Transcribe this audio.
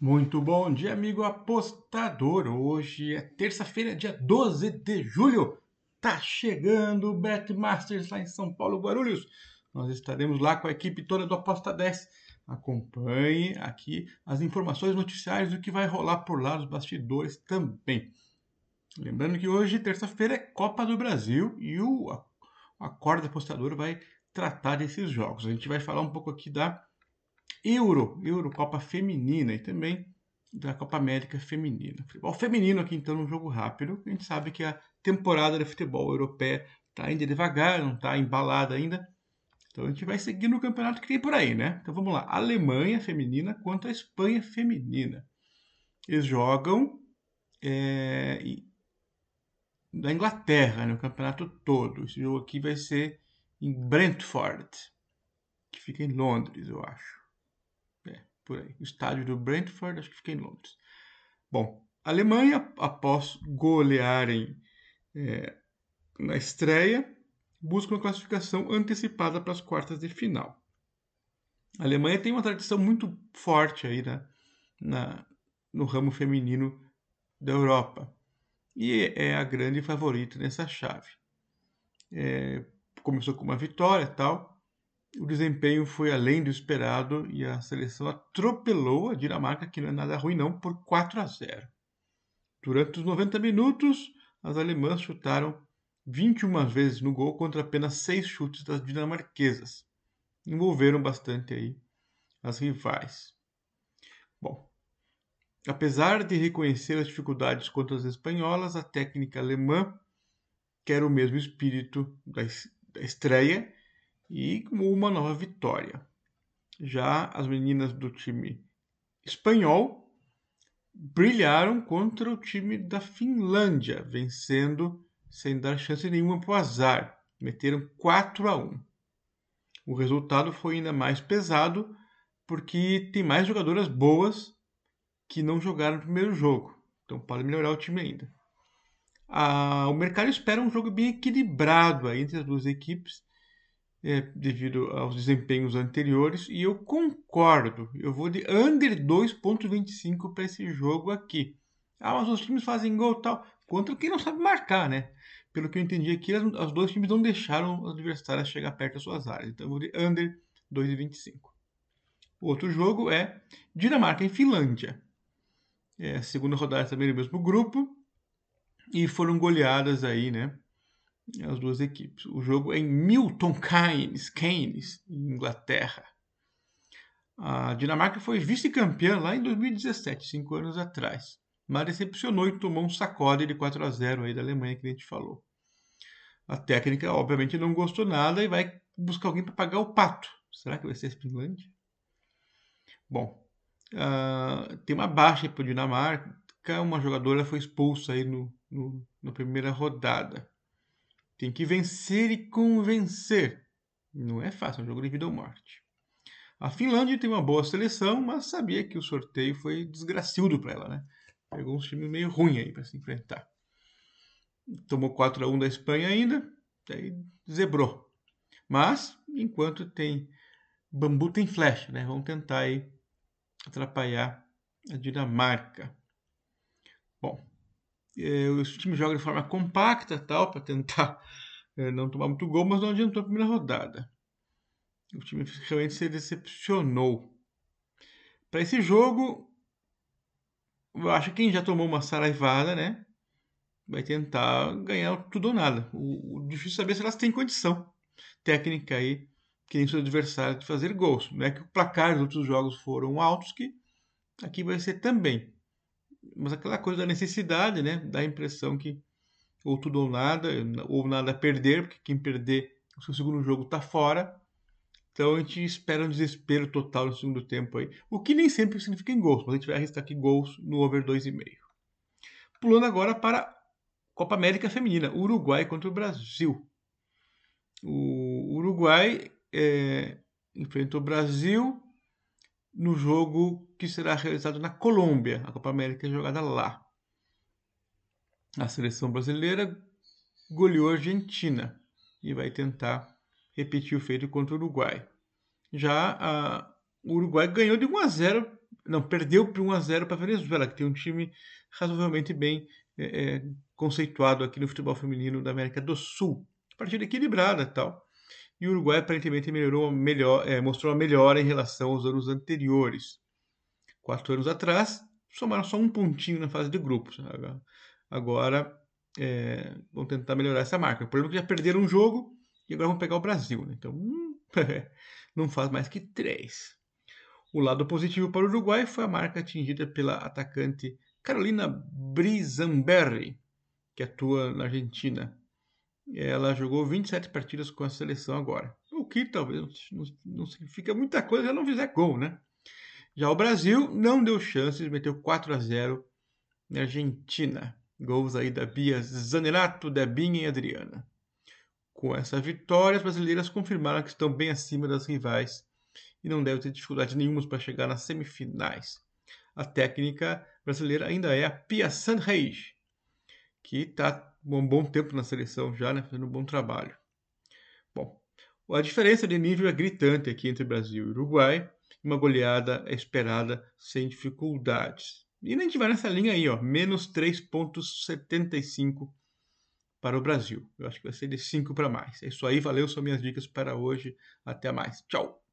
Muito bom dia, amigo apostador. Hoje é terça-feira, dia 12 de julho. Tá chegando o Betmasters lá em São Paulo, Guarulhos. Nós estaremos lá com a equipe toda do Aposta 10. Acompanhe aqui as informações noticiárias do que vai rolar por lá nos bastidores também. Lembrando que hoje, terça-feira, é Copa do Brasil e o Acorda Apostador vai tratar desses jogos. A gente vai falar um pouco aqui da Euro, Eurocopa Feminina e também da Copa América Feminina. Futebol feminino aqui então um jogo rápido. A gente sabe que a temporada de futebol europeia está ainda devagar, não está embalada ainda. Então a gente vai seguindo o campeonato que tem por aí, né? Então vamos lá. Alemanha feminina contra a Espanha feminina. Eles jogam é, da Inglaterra, no campeonato todo. Esse jogo aqui vai ser em Brentford, que fica em Londres, eu acho por aí. Estádio do Brentford, acho que fica em Londres. Bom, a Alemanha, após golearem é, na estreia, busca uma classificação antecipada para as quartas de final. A Alemanha tem uma tradição muito forte aí na, na, no ramo feminino da Europa e é a grande favorita nessa chave. É, começou com uma vitória tal, o desempenho foi além do esperado e a seleção atropelou a Dinamarca, que não é nada ruim não, por 4 a 0. Durante os 90 minutos, as alemãs chutaram 21 vezes no gol contra apenas 6 chutes das dinamarquesas. Envolveram bastante aí as rivais. Bom, apesar de reconhecer as dificuldades contra as espanholas, a técnica alemã quer o mesmo espírito da estreia e uma nova vitória. Já as meninas do time espanhol brilharam contra o time da Finlândia, vencendo sem dar chance nenhuma para o azar. Meteram 4 a 1. O resultado foi ainda mais pesado porque tem mais jogadoras boas que não jogaram no primeiro jogo. Então pode melhorar o time ainda. Ah, o mercado espera um jogo bem equilibrado entre as duas equipes é, devido aos desempenhos anteriores, e eu concordo. Eu vou de under 2,25 para esse jogo aqui. Ah, mas os times fazem gol tal. Contra quem não sabe marcar, né? Pelo que eu entendi aqui, os dois times não deixaram os adversários chegar perto das suas áreas. Então eu vou de under 2,25. Outro jogo é Dinamarca em Finlândia. É a segunda rodada também do mesmo grupo. E foram goleadas aí, né? As duas equipes. O jogo é em Milton Keynes, Keynes, Inglaterra. A Dinamarca foi vice-campeã lá em 2017, cinco anos atrás, mas decepcionou e tomou um sacode de 4 a 0 aí da Alemanha que a gente falou. A técnica, obviamente, não gostou nada e vai buscar alguém para pagar o pato. Será que vai ser a Finlândia? Bom, uh, tem uma baixa para o Dinamarca. Uma jogadora foi expulsa aí no, no, na primeira rodada. Tem que vencer e convencer. Não é fácil, é um jogo de vida ou morte. A Finlândia tem uma boa seleção, mas sabia que o sorteio foi desgraciado para ela, né? Pegou uns times meio ruins aí para se enfrentar. Tomou 4 a 1 da Espanha ainda, aí zebrou. Mas, enquanto tem bambu, tem flecha, né? Vamos tentar aí atrapalhar a Dinamarca. Bom, é, o time joga de forma compacta tal para tentar é, não tomar muito gol, mas não adiantou a primeira rodada. O time realmente se decepcionou. Para esse jogo, eu acho que quem já tomou uma saraivada, né, vai tentar ganhar tudo ou nada. O, o difícil é saber se elas têm condição técnica aí, que nem seu adversário, de fazer gols. Não é que o placar dos outros jogos foram altos, que aqui vai ser também mas aquela coisa da necessidade, né? Dá a impressão que ou tudo ou nada, ou nada a perder, porque quem perder o seu segundo jogo está fora. Então a gente espera um desespero total no segundo tempo aí. O que nem sempre significa em gols, mas a gente vai arriscar aqui gols no over 2,5. Pulando agora para Copa América Feminina, Uruguai contra o Brasil. O Uruguai é, enfrentou o Brasil no jogo que será realizado na Colômbia. A Copa América é jogada lá. A seleção brasileira goleou a Argentina e vai tentar repetir o feito contra o Uruguai. Já o Uruguai ganhou de 1 a 0 não, perdeu por 1 a 0 para a Venezuela, que tem um time razoavelmente bem é, é, conceituado aqui no futebol feminino da América do Sul. Partida equilibrada tal. E o Uruguai aparentemente melhorou melhor, é, mostrou a melhora em relação aos anos anteriores. Quatro anos atrás, somaram só um pontinho na fase de grupos. Agora é, vão tentar melhorar essa marca. O problema é que já perderam um jogo e agora vão pegar o Brasil. Né? Então, hum, não faz mais que três. O lado positivo para o Uruguai foi a marca atingida pela atacante Carolina Brizamberri, que atua na Argentina. Ela jogou 27 partidas com a seleção agora. O que talvez não, significa muita coisa se ela não fizer gol, né? Já o Brasil não deu chances, meteu 4 a 0 na Argentina. Gols aí da Bia Zanerato, Debinha e Adriana. Com essa vitória, as brasileiras confirmaram que estão bem acima das rivais e não devem ter dificuldade nenhuma para chegar nas semifinais. A técnica brasileira ainda é a Pia Sanreis, que está um bom tempo na seleção já, né, fazendo um bom trabalho. Bom, a diferença de nível é gritante aqui entre Brasil e Uruguai. Uma goleada é esperada sem dificuldades. E a gente vai nessa linha aí, ó, menos 3,75 para o Brasil. Eu acho que vai ser de 5 para mais. É isso aí, valeu, são minhas dicas para hoje. Até mais. Tchau!